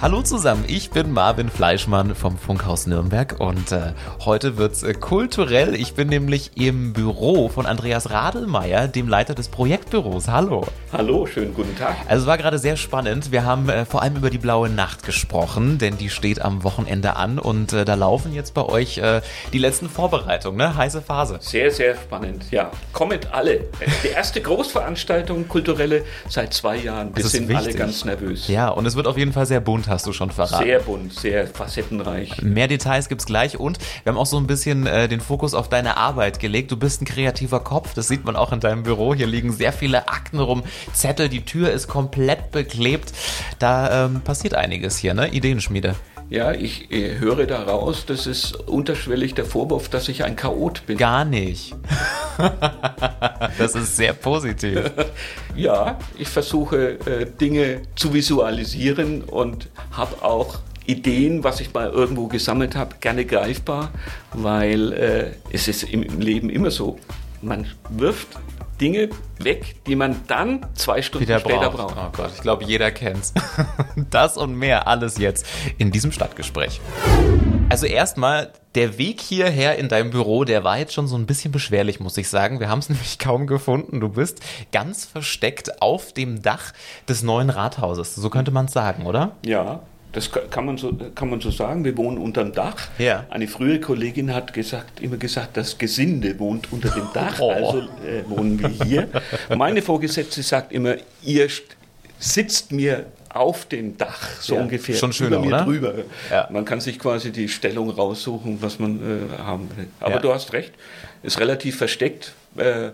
Hallo zusammen, ich bin Marvin Fleischmann vom Funkhaus Nürnberg und äh, heute wird's äh, kulturell. Ich bin nämlich im Büro von Andreas Radelmeier, dem Leiter des Projektbüros. Hallo. Hallo, schönen guten Tag. Also es war gerade sehr spannend. Wir haben äh, vor allem über die blaue Nacht gesprochen, denn die steht am Wochenende an und äh, da laufen jetzt bei euch äh, die letzten Vorbereitungen, ne? Heiße Phase. Sehr, sehr spannend. Ja, kommet alle. Die erste Großveranstaltung, kulturelle, seit zwei Jahren. Wir sind wichtig. alle ganz nervös. Ja, und es wird auf jeden Fall sehr bunt, hast du schon verraten. Sehr bunt, sehr facettenreich. Mehr Details gibt's gleich und wir haben auch so ein bisschen äh, den Fokus auf deine Arbeit gelegt. Du bist ein kreativer Kopf, das sieht man auch in deinem Büro. Hier liegen sehr viele Akten rum, Zettel, die Tür ist komplett beklebt. Da ähm, passiert einiges hier, ne? Ideenschmiede. Ja, ich äh, höre daraus, das ist unterschwellig der Vorwurf, dass ich ein Chaot bin. Gar nicht. das ist sehr positiv. Ja, ich versuche äh, Dinge zu visualisieren und habe auch Ideen, was ich mal irgendwo gesammelt habe, gerne greifbar, weil äh, es ist im Leben immer so, man wirft Dinge weg, die man dann zwei Stunden Wieder später braucht. braucht. Oh Gott, ich glaube, jeder kennt's. Das und mehr alles jetzt in diesem Stadtgespräch. Also erstmal, der Weg hierher in deinem Büro, der war jetzt schon so ein bisschen beschwerlich, muss ich sagen. Wir haben es nämlich kaum gefunden. Du bist ganz versteckt auf dem Dach des neuen Rathauses. So könnte man es sagen, oder? Ja, das ka- kann man, so, kann man so sagen. Wir wohnen unterm Dach. Ja. Eine frühere Kollegin hat gesagt, immer gesagt, das Gesinde wohnt unter dem Dach, Oh. also äh, wohnen wir hier. Meine Vorgesetzte sagt immer, ihr sitzt mir auf dem Dach, so Ja, ungefähr, schon schöner, über mir oder? drüber. Ja. Man kann sich quasi die Stellung raussuchen, was man äh, haben will. Aber du hast recht, ist relativ versteckt. Äh,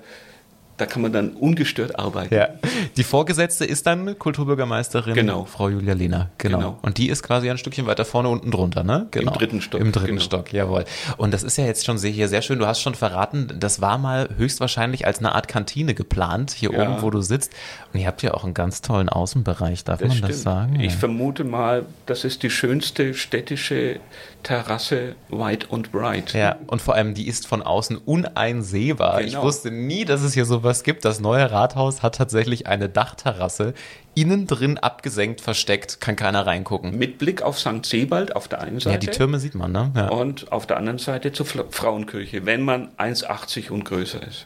da kann man dann ungestört arbeiten. Ja. Die Vorgesetzte ist dann Kulturbürgermeisterin Genau. Frau Julia Lehner. Genau. Genau. Und die ist quasi ein Stückchen weiter vorne unten drunter, ne? Genau. dritten Stock, Im dritten genau. Stock, jawohl. Und das ist ja jetzt schon sehr, hier sehr schön. Du hast schon verraten, das war mal höchstwahrscheinlich als eine Art Kantine geplant, hier Ja. oben, wo du sitzt. Und ihr habt ja auch einen ganz tollen Außenbereich, darf Das man stimmt. das sagen? Ich vermute mal, das ist die schönste städtische Terrasse weit und breit. Ja, und vor allem, die ist von außen uneinsehbar. Ich Genau. wusste nie, dass es hier sowas gibt. Das neue Rathaus hat tatsächlich eine Dachterrasse. Innen drin abgesenkt, versteckt, kann keiner reingucken. Mit Blick auf St. Sebald auf der einen Seite Ja, die Türme sieht man, ne? Ja. und auf der anderen Seite zur Frauenkirche, wenn man 1,80 und größer ist.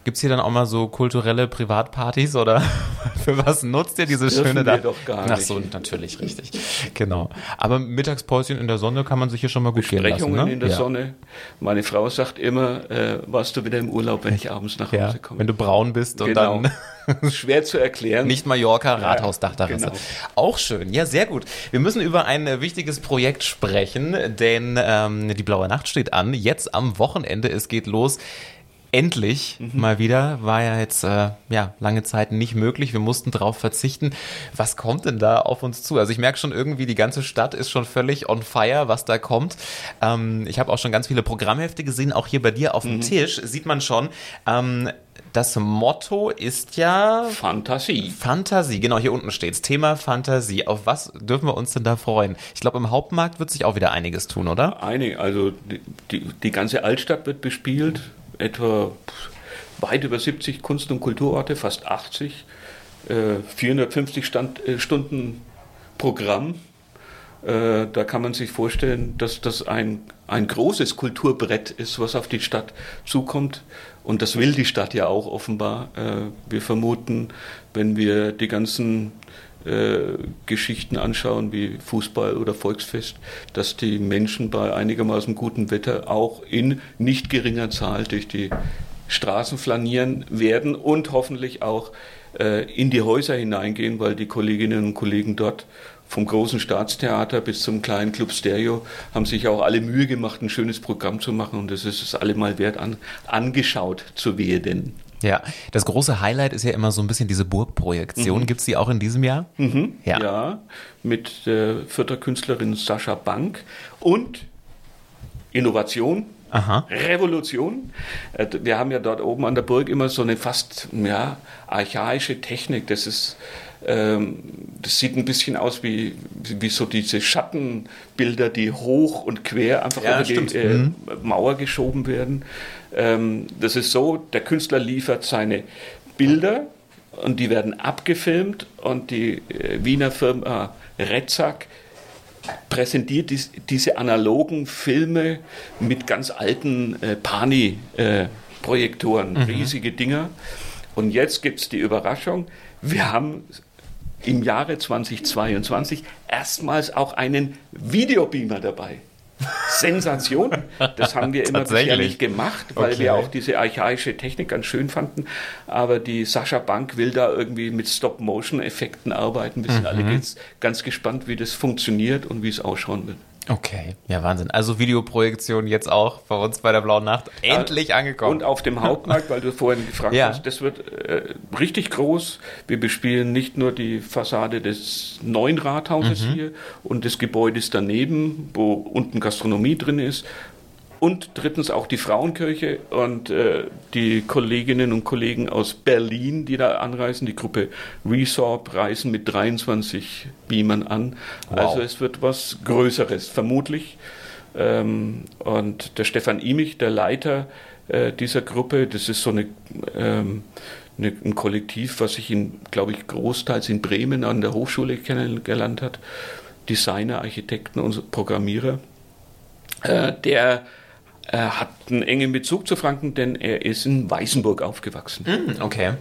Hm. Gibt's hier dann auch mal so kulturelle Privatpartys oder für was nutzt ihr diese dürfen schöne Dach- doch gar Ach nicht. so, natürlich, richtig. Genau. Aber Mittagspäuschen in der Sonne kann man sich hier schon mal gut gehen lassen, Besprechungen ne? in der ja. Sonne. Meine Frau sagt immer, äh, warst du wieder im Urlaub, wenn ich abends nach Ja, Hause komme. wenn du braun bist und Genau. dann Schwer zu erklären. Nicht Mallorca, Rathausdachterrasse. genau. Auch schön. Ja, sehr gut. Wir müssen über ein äh, wichtiges Projekt sprechen, denn ähm, die Blaue Nacht steht an. Jetzt am Wochenende. Es geht los. Endlich Mhm. mal wieder. War ja jetzt äh, ja lange Zeit nicht möglich. Wir mussten drauf verzichten. Was kommt denn da auf uns zu? Also ich merke schon irgendwie, die ganze Stadt ist schon völlig on fire, was da kommt. Ähm, ich habe auch schon ganz viele Programmhefte gesehen. Auch hier bei dir auf dem Mhm. Tisch sieht man schon. Ähm, das Motto ist ja Fantasie. Fantasie, genau, hier unten steht's. Thema Fantasie. Auf was dürfen wir uns denn da freuen? Ich glaube, im Hauptmarkt wird sich auch wieder einiges tun, oder? Eine, also die, die, die ganze Altstadt wird bespielt, etwa weit über 70 Kunst- und Kulturorte, fast 80, äh, 450 Stand, äh, Stunden Programm. Äh, da kann man sich vorstellen, dass das ein, ein großes Kulturbrett ist, was auf die Stadt zukommt. Und das will die Stadt ja auch offenbar. Äh, wir vermuten, wenn wir die ganzen äh, Geschichten anschauen, wie Fußball oder Volksfest, dass die Menschen bei einigermaßen gutem Wetter auch in nicht geringer Zahl durch die Straßen flanieren werden und hoffentlich auch äh, in die Häuser hineingehen, weil die Kolleginnen und Kollegen dort vom großen Staatstheater bis zum kleinen Club Stereo haben sich auch alle Mühe gemacht, ein schönes Programm zu machen und es ist es allemal wert, an, angeschaut zu werden. Ja, das große Highlight ist ja immer so ein bisschen diese Burgprojektion. Gibt's die auch in diesem Jahr? Mhm. Ja. Ja, mit der Fürther Künstlerin Sascha Bank und Innovation, Aha. Revolution. Äh, Wir haben ja dort oben an der Burg immer so eine fast ja, archaische Technik. Das ist ähm, das sieht ein bisschen aus wie, wie so diese Schattenbilder, die hoch und quer einfach Ja, über die äh, Mauer geschoben werden. Ähm, das ist so, der Künstler liefert seine Bilder und die werden abgefilmt und die äh, Wiener Firma Retzak präsentiert dies, diese analogen Filme mit ganz alten äh, Pani-Projektoren, äh, riesige Dinger. Und jetzt gibt es die Überraschung, wir haben im Jahre 2022 erstmals auch einen Videobeamer dabei. Sensation. Das haben wir immer bisher nicht gemacht, weil okay. wir auch diese archaische Technik ganz schön fanden. Aber die Sascha Bank will da irgendwie mit Stop-Motion-Effekten arbeiten. Wir sind mhm. alle jetzt ganz gespannt, wie das funktioniert und wie es ausschauen wird. Okay, ja Wahnsinn. Also Videoprojektion jetzt auch bei uns bei der Blauen Nacht endlich angekommen. Und auf dem Hauptmarkt, weil du vorhin gefragt ja. hast, das wird äh, richtig groß. Wir bespielen nicht nur die Fassade des neuen Rathauses mhm. hier und des Gebäudes daneben, wo unten Gastronomie drin ist, und drittens auch die Frauenkirche und äh, die Kolleginnen und Kollegen aus Berlin, die da anreisen. Die Gruppe Resorb reisen mit 23 Beamern an. Wow. Also es wird was Größeres, vermutlich. Ähm, und der Stefan Imich, der Leiter äh, dieser Gruppe, das ist so eine, ähm, eine, ein Kollektiv, was sich, in, glaube ich, großteils in Bremen an der Hochschule kennengelernt hat. Designer, Architekten und Programmierer. Äh, der er hat einen engen Bezug zu Franken, denn er ist in Weißenburg aufgewachsen. Mm, okay.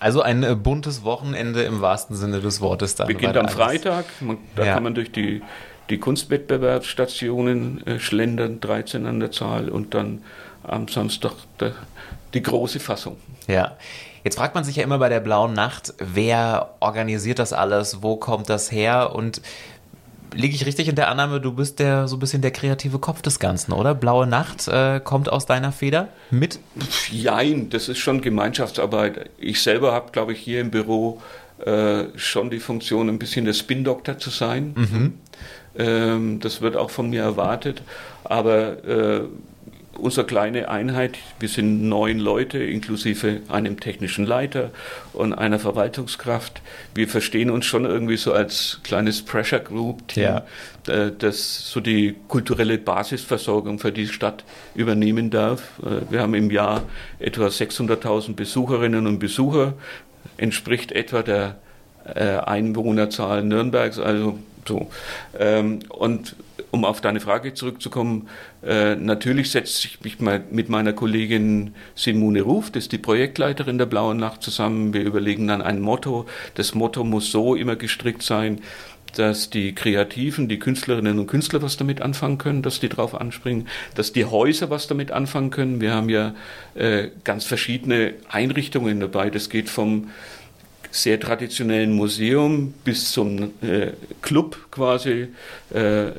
Also ein äh, buntes Wochenende im wahrsten Sinne des Wortes. Dann Beginnt am Freitag. Man, da ja. kann man durch die, die Kunstwettbewerbsstationen äh, schlendern, 13 an der Zahl, und dann am Samstag der, die große Fassung. Ja. Jetzt fragt man sich ja immer bei der Blauen Nacht, wer organisiert das alles, wo kommt das her und liege ich richtig in der Annahme, du bist der so ein bisschen der kreative Kopf des Ganzen, oder? Blaue Nacht äh, kommt aus deiner Feder mit? Jein, das ist schon Gemeinschaftsarbeit. Ich selber habe, glaube ich, hier im Büro äh, schon die Funktion, ein bisschen der Spin-Doktor zu sein. Mhm. Ähm, das wird auch von mir erwartet. Aber äh, unsere kleine Einheit, wir sind neun Leute inklusive einem technischen Leiter und einer Verwaltungskraft. Wir verstehen uns schon irgendwie so als kleines Pressure Group Team, ja. Äh, das so die kulturelle Basisversorgung für die Stadt übernehmen darf. Äh, wir haben im Jahr etwa 600.000 Besucherinnen und Besucher, entspricht etwa der äh, Einwohnerzahl Nürnbergs, also so. Ähm, und um auf deine Frage zurückzukommen, äh, natürlich setze ich mich mal mit meiner Kollegin Simone Ruf, das ist die Projektleiterin der Blauen Nacht, zusammen. Wir überlegen dann ein Motto. Das Motto muss so immer gestrickt sein, dass die Kreativen, die Künstlerinnen und Künstler was damit anfangen können, dass die drauf anspringen, dass die Häuser was damit anfangen können. Wir haben ja äh, ganz verschiedene Einrichtungen dabei. Das geht vom sehr traditionellen Museum bis zum äh, Club quasi. Äh,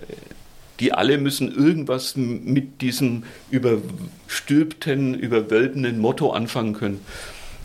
die alle müssen irgendwas mit diesem überstülpten, überwölbenden Motto anfangen können.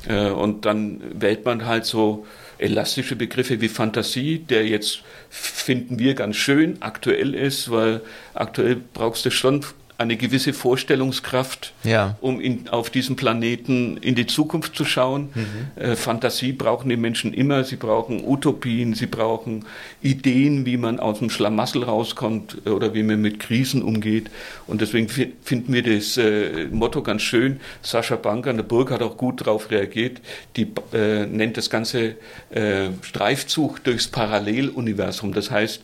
Äh, und dann wählt man halt so elastische Begriffe wie Fantasie, der jetzt finden wir ganz schön aktuell ist, weil aktuell brauchst du schon eine gewisse Vorstellungskraft, ja. um in, auf diesem Planeten in die Zukunft zu schauen. Mhm. Äh, Fantasie brauchen die Menschen immer. Sie brauchen Utopien, sie brauchen Ideen, wie man aus dem Schlamassel rauskommt äh, oder wie man mit Krisen umgeht. Und deswegen finden wir das äh, Motto ganz schön. Sascha Bank an der Burg hat auch gut darauf reagiert. Die äh, nennt das Ganze äh, Streifzug durchs Paralleluniversum. Das heißt,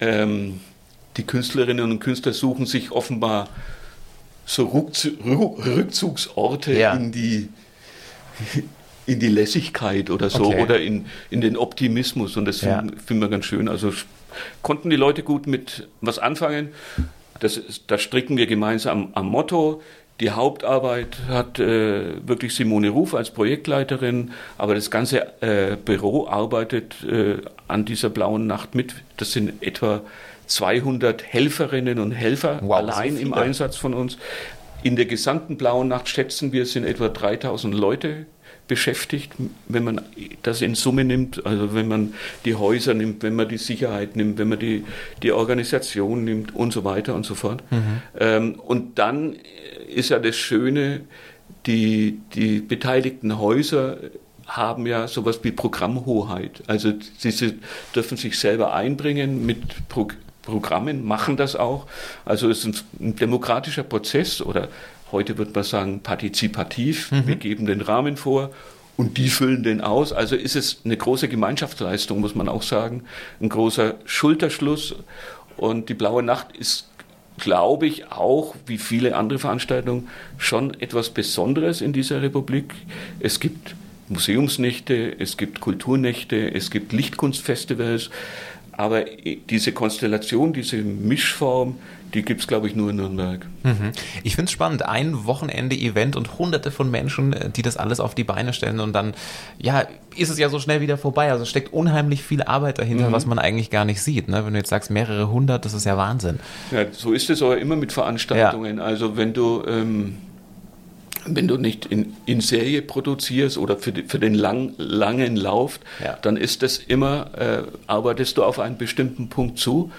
ähm, die Künstlerinnen und Künstler suchen sich offenbar so Rückzugsorte ja. in die in die Lässigkeit oder so okay. oder in, in den Optimismus und das ja. finden find wir ganz schön. Also konnten die Leute gut mit was anfangen. Das, da stricken wir gemeinsam am Motto. Die Hauptarbeit hat äh, wirklich Simone Ruf als Projektleiterin, aber das ganze äh, Büro arbeitet äh, an dieser blauen Nacht mit. Das sind etwa 200 Helferinnen und Helfer wow, allein so im Einsatz von uns. In der gesamten Blauen Nacht schätzen wir, sind etwa 3000 Leute beschäftigt, wenn man das in Summe nimmt, also wenn man die Häuser nimmt, wenn man die Sicherheit nimmt, wenn man die, die Organisation nimmt und so weiter und so fort. Mhm. Ähm, und dann ist ja das Schöne, die, die beteiligten Häuser haben ja sowas wie Programmhoheit. Also sie dürfen sich selber einbringen mit Pro Programmen, machen das auch. Also es ist ein, ein demokratischer Prozess oder heute wird man sagen partizipativ. Mhm. Wir geben den Rahmen vor und die füllen den aus. Also ist es eine große Gemeinschaftsleistung, muss man auch sagen, ein großer Schulterschluss. Und die Blaue Nacht ist, glaube ich, auch wie viele andere Veranstaltungen schon etwas Besonderes in dieser Republik. Es gibt Museumsnächte, es gibt Kulturnächte, es gibt Lichtkunstfestivals. Aber diese Konstellation, diese Mischform, die gibt es, glaube ich, nur in Nürnberg. Mhm. Ich finde es spannend. Ein Wochenende-Event und hunderte von Menschen, äh, die das alles auf die Beine stellen und dann, ja, ist es ja so schnell wieder vorbei. Also steckt unheimlich viel Arbeit dahinter, mhm. was man eigentlich gar nicht sieht. Ne? Wenn du jetzt sagst, mehrere hundert, das ist ja Wahnsinn. Ja, so ist es aber immer mit Veranstaltungen. Ja. Also wenn du. Ähm wenn du nicht in, in Serie produzierst oder für, die, für den lang, langen Lauf, ja. dann ist das immer, äh, arbeitest du auf einen bestimmten Punkt zu.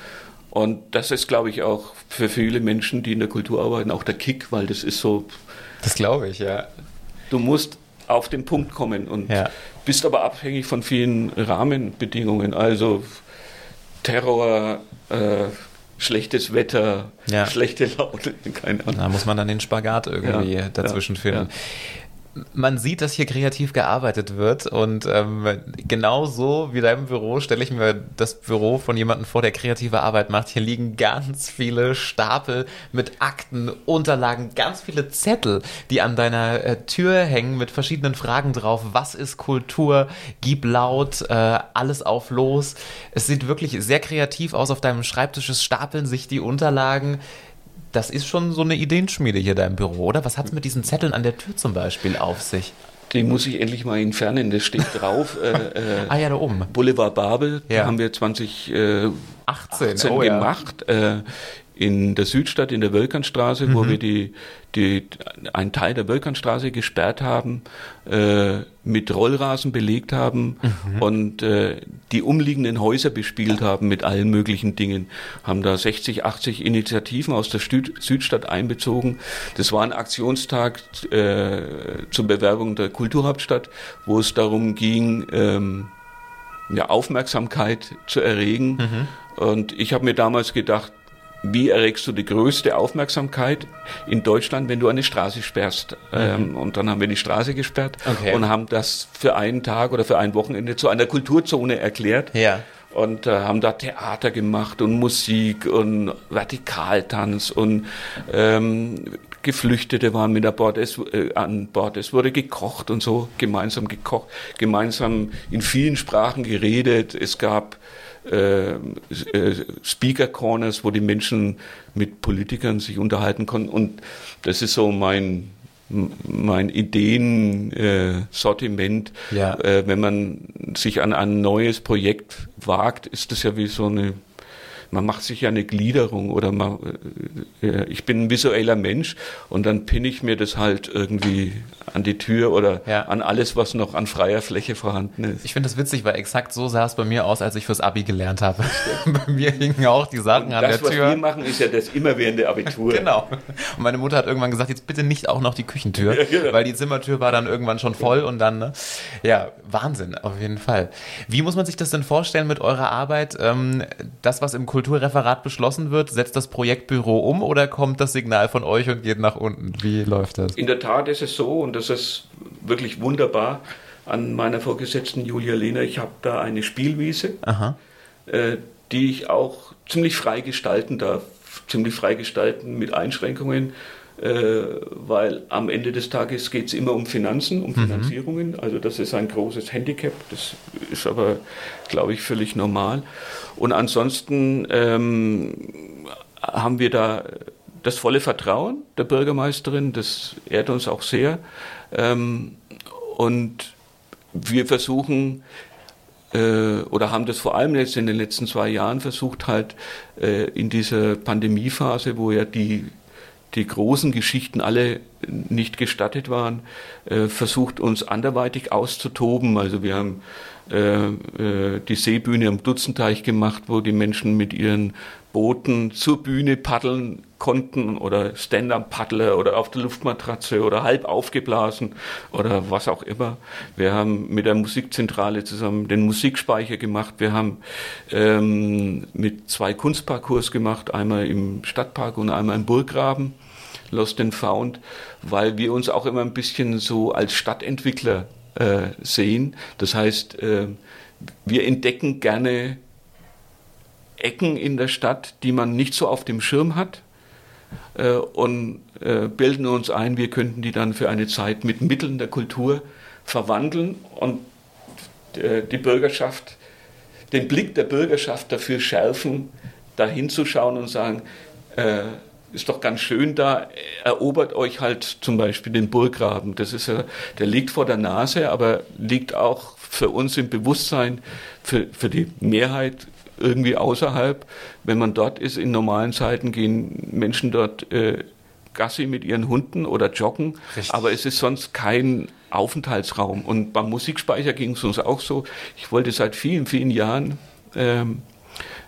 Und das ist, glaube ich, auch für viele Menschen, die in der Kultur arbeiten, auch der Kick, weil das ist so. Das glaube ich, ja. Du musst auf den Punkt kommen und ja. bist aber abhängig von vielen Rahmenbedingungen, also Terror, äh, schlechtes Wetter, ja. schlechte Laune, keine Ahnung. Da muss man dann den Spagat irgendwie ja, dazwischen finden man sieht, dass hier kreativ gearbeitet wird und ähm, genau wie deinem Büro stelle ich mir das Büro von jemandem vor, der kreative Arbeit macht. Hier liegen ganz viele Stapel mit Akten, Unterlagen, ganz viele Zettel, die an deiner äh, Tür hängen mit verschiedenen Fragen drauf. Was ist Kultur? Gib laut, äh, alles auf los. Es sieht wirklich sehr kreativ aus auf deinem Schreibtisch. Stapeln sich die Unterlagen das ist schon so eine Ideenschmiede hier da im Büro, oder? Was hat es mit diesen Zetteln an der Tür zum Beispiel auf sich? Den muss ich endlich mal entfernen. Das steht drauf. Äh, äh, ah ja, da oben. Boulevard Babel. Ja. Da haben wir 2018 äh, oh, gemacht. Ja. Äh, in der Südstadt, in der Wölkernstraße, mhm. wo wir die, die, einen Teil der Wölkernstraße gesperrt haben, äh, mit Rollrasen belegt haben mhm. und äh, die umliegenden Häuser bespielt haben mit allen möglichen Dingen. Haben da 60, 80 Initiativen aus der Süd Südstadt einbezogen. Das war ein Aktionstag äh, zur Bewerbung der Kulturhauptstadt, wo es darum ging, ähm, ja, Aufmerksamkeit zu erregen. Mhm. Und ich habe mir damals gedacht, wie erregst du die größte Aufmerksamkeit in Deutschland, wenn du eine Straße sperrst? Mhm. Ähm, und dann haben wir die Straße gesperrt okay. und haben das für einen Tag oder für ein Wochenende zu einer Kulturzone erklärt. Ja. Und äh, haben da Theater gemacht und Musik und Vertikaltanz und ähm, Geflüchtete waren mit an Bord, es, äh, an Bord. Es wurde gekocht und so, gemeinsam gekocht, gemeinsam in vielen Sprachen geredet. Es gab äh, äh, Speaker Corners, wo die Menschen mit Politikern sich unterhalten konnten. Und das ist so mein mein Ideensortiment. Äh, ja. Äh, wenn man sich an ein neues Projekt wagt, ist das ja wie so eine man macht sich ja eine Gliederung oder man, äh, äh, ich bin ein visueller Mensch und dann pinne ich mir das halt irgendwie an die Tür oder ja. an alles, was noch an freier Fläche vorhanden ist. Ich finde das witzig, weil exakt so sah es bei mir aus, als ich fürs Abi gelernt habe. bei mir hingen auch die Sachen und an der Tür. Das, was wir machen, ist ja das immerwährende Abitur. genau. Und meine Mutter hat irgendwann gesagt, jetzt bitte nicht auch noch die Küchentür, ja, genau. weil die Zimmertür war dann irgendwann schon voll und dann, ne? ja, Wahnsinn, auf jeden Fall. Wie muss man sich das denn vorstellen mit eurer Arbeit? Ähm, das, was im Kultur Kulturreferat beschlossen wird, setzt das Projektbüro um oder kommt das Signal von euch und geht nach unten? Wie läuft das? In der Tat ist es so und das ist wirklich wunderbar an meiner Vorgesetzten Julia Lehner. Ich habe da eine Spielwiese, äh, die ich auch ziemlich frei gestalten darf. Ziemlich frei gestalten mit Einschränkungen weil am Ende des Tages geht es immer um Finanzen, um mhm. Finanzierungen. Also das ist ein großes Handicap, das ist aber, glaube ich, völlig normal. Und ansonsten ähm, haben wir da das volle Vertrauen der Bürgermeisterin, das ehrt uns auch sehr. Ähm, und wir versuchen, äh, oder haben das vor allem jetzt in den letzten zwei Jahren versucht, halt äh, in dieser Pandemiephase, wo ja die die großen Geschichten alle nicht gestattet waren, äh, versucht uns anderweitig auszutoben. Also wir haben die Seebühne am Dutzenteich gemacht, wo die Menschen mit ihren Booten zur Bühne paddeln konnten oder Stand-up-Paddler oder auf der Luftmatratze oder halb aufgeblasen oder was auch immer. Wir haben mit der Musikzentrale zusammen den Musikspeicher gemacht. Wir haben ähm, mit zwei Kunstparcours gemacht, einmal im Stadtpark und einmal im Burggraben. Lost and Found, weil wir uns auch immer ein bisschen so als Stadtentwickler äh, sehen. Das heißt, äh, wir entdecken gerne Ecken in der Stadt, die man nicht so auf dem Schirm hat äh, und äh, bilden uns ein, wir könnten die dann für eine Zeit mit Mitteln der Kultur verwandeln und äh, die Bürgerschaft, den Blick der Bürgerschaft dafür schärfen, da hinzuschauen und sagen, äh, ist doch ganz schön da, erobert euch halt zum Beispiel den Burggraben. Das ist ja, der liegt vor der Nase, aber liegt auch für uns im Bewusstsein, für, für die Mehrheit irgendwie außerhalb. Wenn man dort ist, in normalen Zeiten gehen Menschen dort äh, Gassi mit ihren Hunden oder joggen, Richtig. aber es ist sonst kein Aufenthaltsraum. Und beim Musikspeicher ging es uns auch so. Ich wollte seit vielen, vielen Jahren ähm,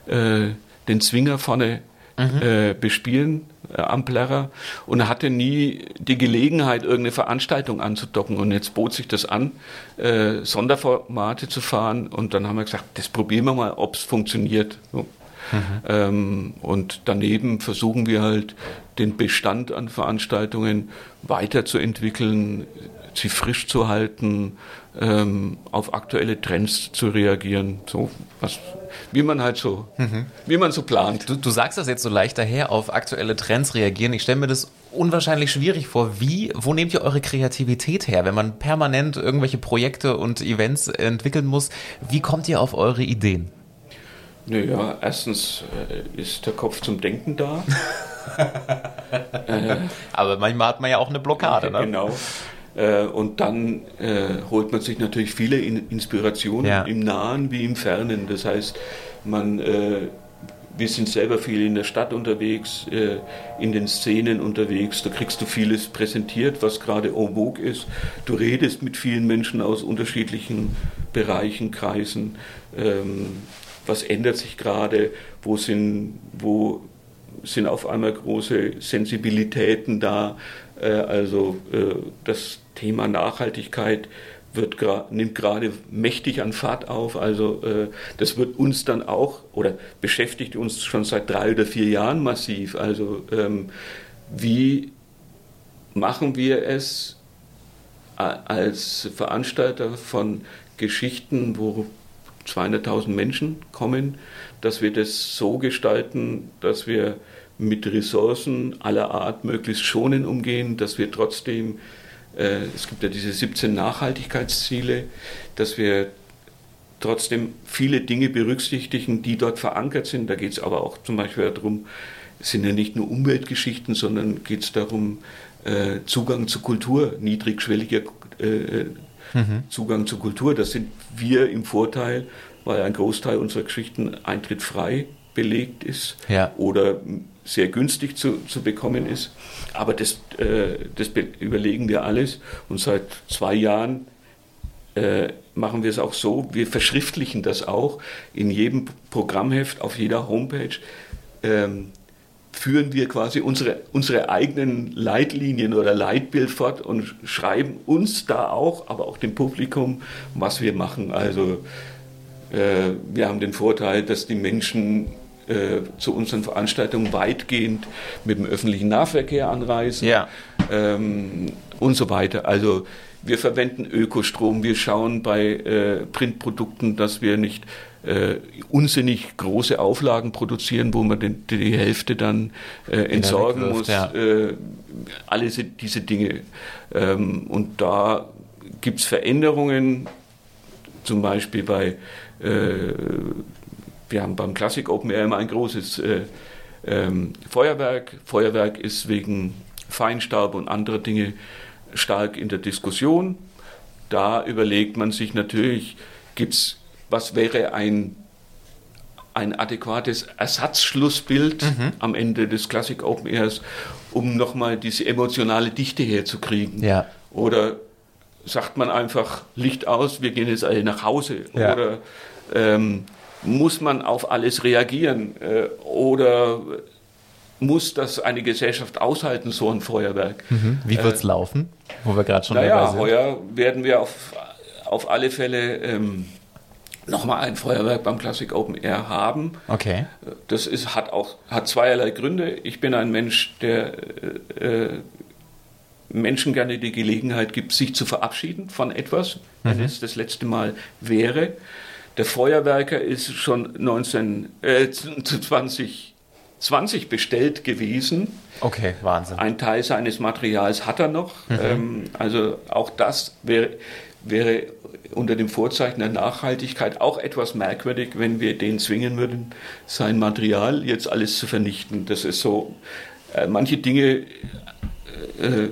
äh, den Zwinger vorne mhm. äh, bespielen äh, am Plärrer und hatte nie die Gelegenheit, irgendeine Veranstaltung anzudocken. Und jetzt bot sich das an, äh, Sonderformate zu fahren. Und dann haben wir gesagt, das probieren wir mal, ob es funktioniert. So. Mhm. Ähm, und daneben versuchen wir halt, den Bestand an Veranstaltungen weiterzuentwickeln, sie frisch zu halten, ähm, auf aktuelle Trends zu reagieren, so was, wie man halt so, mhm. wie man so plant. Du, du sagst das jetzt so leicht daher, auf aktuelle Trends reagieren. Ich stelle mir das unwahrscheinlich schwierig vor. Wie, wo nehmt ihr eure Kreativität her, wenn man permanent irgendwelche Projekte und Events entwickeln muss? Wie kommt ihr auf eure Ideen? Naja, erstens äh, ist der Kopf zum Denken da. äh, Aber manchmal hat man ja auch eine Blockade. Ne? Genau. Äh, und dann äh, holt man sich natürlich viele Inspirationen ja. im Nahen wie im Fernen. Das heißt, man, äh, wir sind selber viel in der Stadt unterwegs, äh, in den Szenen unterwegs. Da kriegst du vieles präsentiert, was gerade en vogue ist. Du redest mit vielen Menschen aus unterschiedlichen Bereichen, Kreisen. Ähm, was ändert sich gerade? Wo sind, wo sind auf einmal große Sensibilitäten da? Äh, also äh, das Thema Nachhaltigkeit wird, nimmt gerade mächtig an Fahrt auf. Also äh, das wird uns dann auch oder beschäftigt uns schon seit drei oder vier Jahren massiv. Also ähm, wie machen wir es als Veranstalter von Geschichten, wo 200.000 Menschen kommen, dass wir das so gestalten, dass wir mit Ressourcen aller Art möglichst schonend umgehen, dass wir trotzdem, es gibt ja diese 17 Nachhaltigkeitsziele, dass wir trotzdem viele Dinge berücksichtigen, die dort verankert sind. Da geht es aber auch zum Beispiel darum, es sind ja nicht nur Umweltgeschichten, sondern geht es darum, äh, Zugang zu Kultur, niedrigschwelliger äh, mhm. Zugang zu Kultur. Das sind wir im Vorteil, weil ein Großteil unserer Geschichten eintrittfrei belegt ist ja. oder sehr günstig zu, zu bekommen ist. Aber das, äh, das überlegen wir alles und seit zwei Jahren äh, machen wir es auch so, wir verschriftlichen das auch in jedem Programmheft, auf jeder Homepage. Ähm, führen wir quasi unsere, unsere eigenen Leitlinien oder Leitbild fort und schreiben uns da auch, aber auch dem Publikum, was wir machen. Also äh, wir haben den Vorteil, dass die Menschen äh, zu unseren Veranstaltungen weitgehend mit dem öffentlichen Nahverkehr anreisen ja. ähm, und so weiter. Also wir verwenden Ökostrom, wir schauen bei äh, Printprodukten, dass wir nicht äh, unsinnig große Auflagen produzieren, wo man den, die Hälfte dann äh, entsorgen muss. Ja. Äh, alle diese Dinge. Ähm, und da gibt es Veränderungen, zum Beispiel bei äh, wir haben beim Classic Open Air immer ein großes äh, ähm, Feuerwerk. Feuerwerk ist wegen Feinstaub und anderer Dinge stark in der Diskussion. Da überlegt man sich natürlich, gibt's, was wäre ein, ein adäquates Ersatzschlussbild mhm. am Ende des Classic Open Airs, um nochmal diese emotionale Dichte herzukriegen. Ja. Oder sagt man einfach Licht aus, wir gehen jetzt alle nach Hause. Ja. Oder ähm, muss man auf alles reagieren? Äh, oder muss das eine Gesellschaft aushalten, so ein Feuerwerk? Mhm. Wie wird es äh, laufen? Wo wir gerade schon naja, dabei sind. heuer werden wir auf, auf alle Fälle ähm, nochmal ein Feuerwerk beim Classic Open Air haben. Okay. Das ist, hat auch hat zweierlei Gründe. Ich bin ein Mensch, der äh, Menschen gerne die Gelegenheit gibt, sich zu verabschieden von etwas, wenn mhm. es das letzte Mal wäre. Der Feuerwerker ist schon 19, äh, 2020 bestellt gewesen. Okay, Wahnsinn. Ein Teil seines Materials hat er noch. Mhm. Ähm, also auch das wäre, wäre unter dem Vorzeichen der Nachhaltigkeit auch etwas merkwürdig, wenn wir den zwingen würden, sein Material jetzt alles zu vernichten. Das ist so, äh, manche Dinge äh,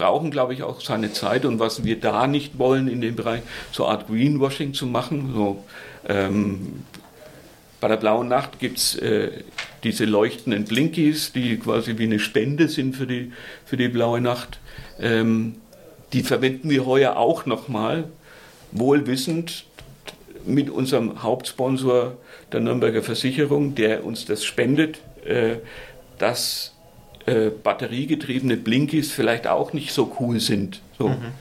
brauchen, glaube ich, auch seine Zeit. Und was wir da nicht wollen, in dem Bereich so Art Greenwashing zu machen, so ähm, bei der Blauen Nacht gibt es äh, diese leuchtenden Blinkies, die quasi wie eine Spende sind für die, für die Blaue Nacht. Ähm, die verwenden wir heuer auch nochmal, wohlwissend mit unserem Hauptsponsor der Nürnberger Versicherung, der uns das spendet, äh, dass äh, batteriegetriebene Blinkies vielleicht auch nicht so cool sind. So. Mhm.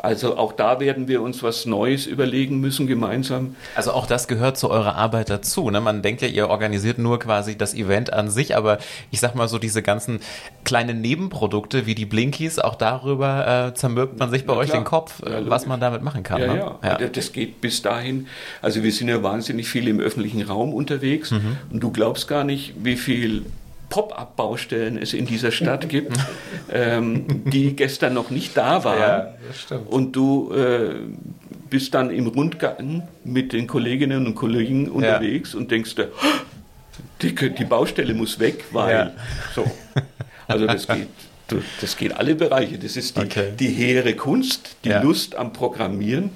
Also auch da werden wir uns was Neues überlegen müssen gemeinsam. Also auch das gehört zu eurer Arbeit dazu. Ne? Man denkt ja, ihr organisiert nur quasi das Event an sich, aber ich sag mal so diese ganzen kleinen Nebenprodukte wie die Blinkies, auch darüber äh, zermürbt man sich bei Na euch klar. den Kopf, äh, ja, was man damit machen kann. Ja, ne? ja. ja, das geht bis dahin. Also wir sind ja wahnsinnig viel im öffentlichen Raum unterwegs mhm. und du glaubst gar nicht, wie viel Pop-up-Baustellen es in dieser Stadt gibt, ähm, die gestern noch nicht da waren. Ja, das stimmt. Und du äh, bist dann im Rundgang mit den Kolleginnen und Kollegen unterwegs ja. und denkst, die, die, Baustelle muss weg, weil ja. so. Also das geht, das geht alle Bereiche. Das ist die, okay. die hehre Kunst, die Lust am Programmieren.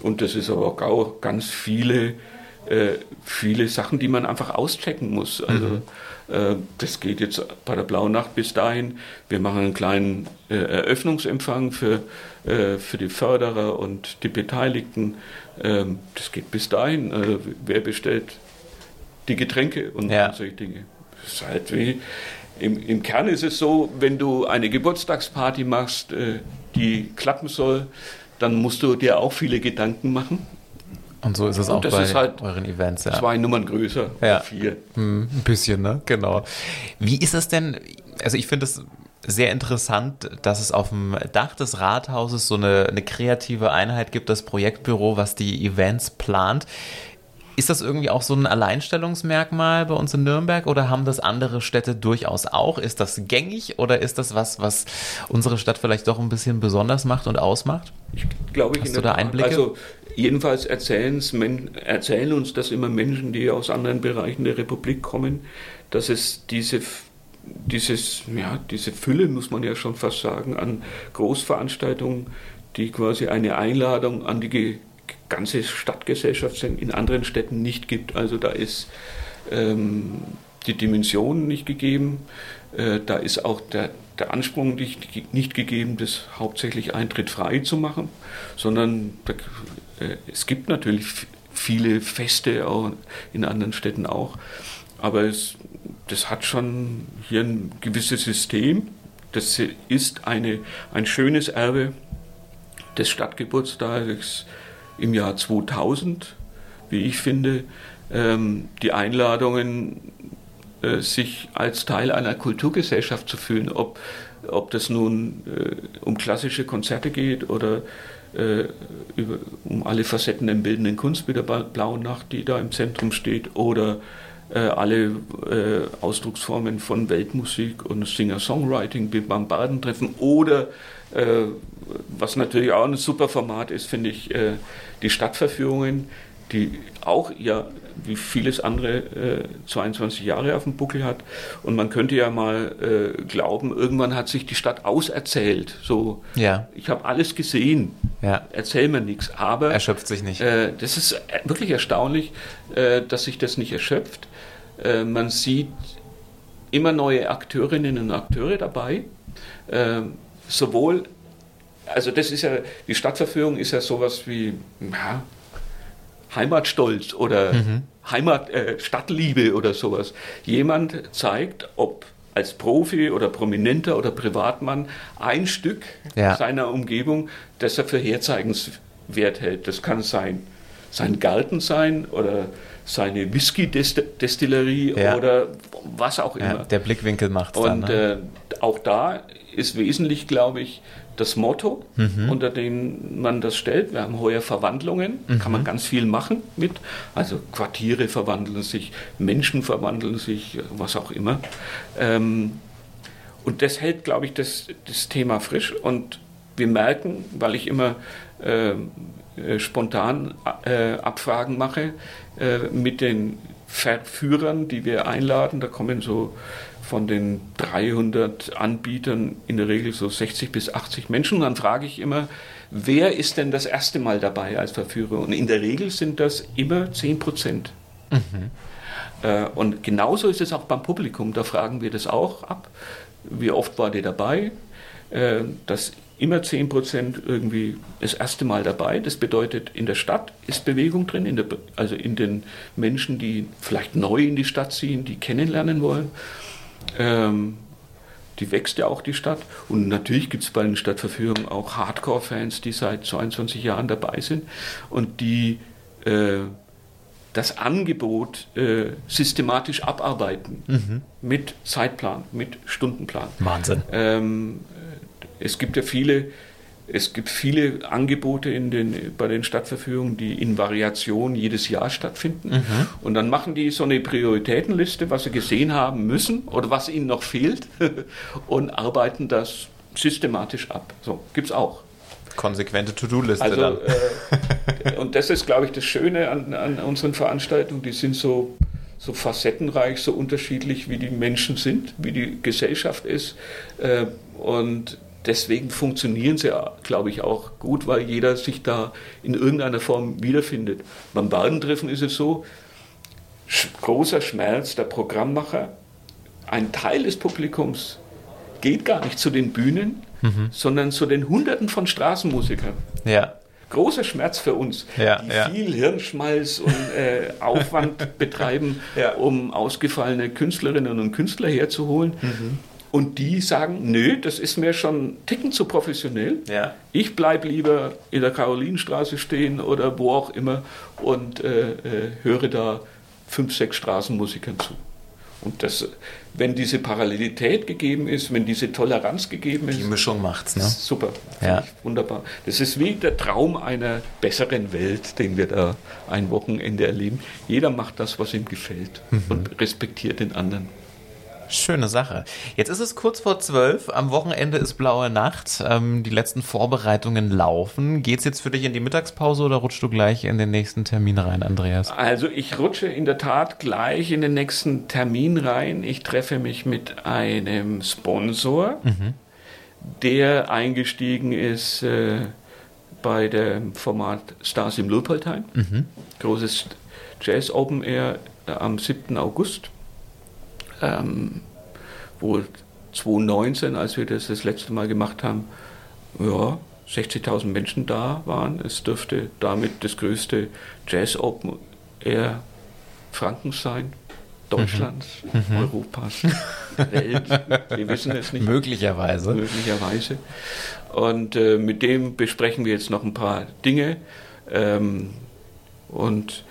Und das ist aber auch ganz viele, äh, viele Sachen, die man einfach auschecken muss. Also mhm das geht jetzt bei der Blauen Nacht bis dahin. Wir machen einen kleinen äh, Eröffnungsempfang für, äh, für die Förderer und die Beteiligten. Ähm, das geht bis dahin. Also, wer bestellt die Getränke und, ja. solche Dinge? Das ist halt wie, im, im, Kern ist es so, wenn du eine Geburtstagsparty machst, die klappen soll, dann musst du dir auch viele Gedanken machen. Und so ist es und auch bei halt euren Events. Ja. Zwei Nummern größer, ja. vier. Hm, ein bisschen, ne? Genau. Wie ist es denn? Also ich finde es sehr interessant, dass es auf dem Dach des Rathauses so eine, eine kreative Einheit gibt, das Projektbüro, was die Events plant. Ist das irgendwie auch so ein Alleinstellungsmerkmal bei uns in Nürnberg oder haben das andere Städte durchaus auch? Ist das gängig oder ist das was, was unsere Stadt vielleicht doch ein bisschen besonders macht und ausmacht? Ich glaube, ich Hast du da Einblicke? Also Jedenfalls erzählen uns das immer Menschen, die aus anderen Bereichen der Republik kommen, dass es diese, dieses, ja, diese Fülle, muss man ja schon fast sagen, an Großveranstaltungen, die quasi eine Einladung an die ganze Stadtgesellschaft in anderen Städten nicht gibt. Also da ist ähm, die Dimension nicht gegeben, äh, da ist auch der, der Anspruch nicht, nicht gegeben, das hauptsächlich Eintritt frei zu machen, sondern äh, es gibt natürlich viele Feste auch in anderen Städten auch, aber es, das hat schon hier ein gewisses System. Das ist eine, ein schönes Erbe des Stadtgeburtstags im Jahr 2000, wie ich finde. Ähm, die Einladungen, äh, sich als Teil einer Kulturgesellschaft zu fühlen, ob, ob das nun äh, um klassische Konzerte geht oder äh, über, um alle Facetten der bildenden Kunst wie der Blauen Nacht, die da im Zentrum steht, oder alle äh, Ausdrucksformen von Weltmusik und Singer-Songwriting beim Badentreffen oder äh, was natürlich auch ein super Format ist, finde ich, äh, die Stadtverführungen, die auch ja wie vieles andere äh, 22 Jahre auf dem Buckel hat. Und man könnte ja mal äh, glauben, irgendwann hat sich die Stadt auserzählt. So, ja. ich habe alles gesehen, ja. erzähl mir nichts. Aber erschöpft sich nicht. Äh, das ist wirklich erstaunlich, äh, dass sich das nicht erschöpft. Äh, man sieht immer neue Akteurinnen und Akteure dabei. Äh, sowohl, also das ist ja, die Stadtverführung ist ja sowas wie, ja, Heimatstolz oder mhm. Heimat, äh, Stadtliebe oder sowas. Jemand zeigt, ob als Profi oder Prominenter oder Privatmann ein Stück ja. seiner Umgebung, das er für herzeigenswert hält. Das kann sein, sein Garten sein oder seine Whisky-Destillerie Ja. oder was auch immer. Ja, der Blickwinkel macht's Und dann. Ne? äh, auch da ist wesentlich, glaube ich, das Motto, unter dem man das stellt. Wir haben heuer Verwandlungen, kann man ganz viel machen mit. Also Quartiere verwandeln sich, Menschen verwandeln sich, was auch immer. Ähm, und das hält, glaube ich, das, das Thema frisch. Und wir merken, weil ich immer äh, äh, spontan äh, Abfragen mache äh, mit den Verführern, die wir einladen, da kommen so von den 300 Anbietern in der Regel so 60 bis 80 Menschen. Und dann frage ich immer, wer ist denn das erste Mal dabei als Verführer? Und in der Regel sind das immer 10 Prozent. Äh, Und genauso ist es auch beim Publikum. Da fragen wir das auch ab. Wie oft war der dabei? Dass immer 10 Prozent irgendwie das erste Mal dabei. Das bedeutet, in der Stadt ist Bewegung drin, in der, also in den Menschen, die vielleicht neu in die Stadt ziehen, die kennenlernen wollen. Ähm, die wächst ja auch die Stadt. Und natürlich gibt es bei den Stadtverführungen auch Hardcore-Fans, die seit 22 Jahren dabei sind und die äh, das Angebot äh, systematisch abarbeiten mit Zeitplan, mit Stundenplan. Wahnsinn. Ähm, es gibt ja viele, es gibt viele Angebote in den, bei den Stadtverführungen, die in Variation jedes Jahr stattfinden. Und dann machen die so eine Prioritätenliste, was sie gesehen haben müssen oder was ihnen noch fehlt und arbeiten das systematisch ab. So, gibt's auch. Konsequente To-Do-Liste Also, dann. äh, und das ist, glaube ich, das Schöne an, an unseren Veranstaltungen. Die sind so, so facettenreich, so unterschiedlich, wie die Menschen sind, wie die Gesellschaft ist. Äh, und deswegen funktionieren sie, glaube ich, auch gut, weil jeder sich da in irgendeiner Form wiederfindet. Beim Badentreffen ist es so, großer Schmerz der Programmmacher, ein Teil des Publikums geht gar nicht zu den Bühnen, sondern zu den Hunderten von Straßenmusikern Ja. großer Schmerz für uns, Ja, die ja. viel Hirnschmalz und äh, Aufwand betreiben, um ausgefallene Künstlerinnen und Künstler herzuholen. Mhm. Und die sagen, nö, das ist mir schon Ticken zu professionell. Ja. Ich bleibe lieber in der Karolinenstraße stehen oder wo auch immer und äh, äh, höre da fünf, sechs Straßenmusikern zu. Und das, wenn diese Parallelität gegeben ist, wenn diese Toleranz gegeben ist, Die Mischung macht's, ne? Super, Ja. wunderbar. Das ist wie der Traum einer besseren Welt, den wir da ein Wochenende erleben. Jeder macht das, was ihm gefällt Mhm. und respektiert den anderen. Schöne Sache. Jetzt ist es kurz vor zwölf. Am Wochenende ist blaue Nacht. Ähm, die letzten Vorbereitungen laufen. Geht's jetzt für dich in die Mittagspause oder rutschst du gleich in den nächsten Termin rein, Andreas? Also ich rutsche in der Tat gleich in den nächsten Termin rein. Ich treffe mich mit einem Sponsor, der eingestiegen ist äh, bei dem Format Stars im Lupoltheim. Großes Jazz Open Air äh, am 7. August. Ähm, wo 2019, als wir das das letzte Mal gemacht haben, ja, 60.000 Menschen da waren. Es dürfte damit das größte Jazz Open Air Frankens sein, Deutschlands, Europas, Welt. Wir wissen es nicht Möglicherweise. möglicherweise. Und äh, mit dem besprechen wir jetzt noch ein paar Dinge. Ähm, und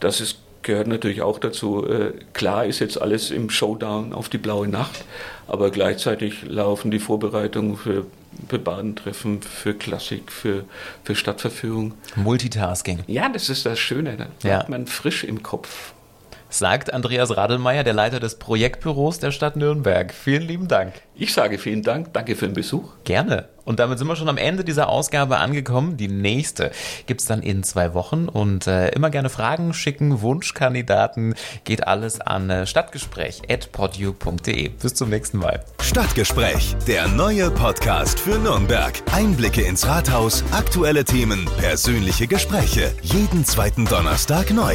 das ist, gehört natürlich auch dazu. Äh, klar ist jetzt alles im Showdown auf die blaue Nacht, aber gleichzeitig laufen die Vorbereitungen für, für Badentreffen, für Klassik, für, für Stadtverführung. Multitasking. Ja, das ist das Schöne. Da Ja. bleibt man frisch im Kopf. Sagt Andreas Radelmeier, der Leiter des Projektbüros der Stadt Nürnberg. Vielen lieben Dank. Ich sage vielen Dank, danke für den Besuch. Gerne. Und damit sind wir schon am Ende dieser Ausgabe angekommen. Die nächste gibt's dann in zwei Wochen. Und äh, immer gerne Fragen schicken, Wunschkandidaten. Geht alles an äh, stadtgespräch.podu.de. Bis zum nächsten Mal. Stadtgespräch, der neue Podcast für Nürnberg. Einblicke ins Rathaus, aktuelle Themen, persönliche Gespräche. Jeden zweiten Donnerstag neu.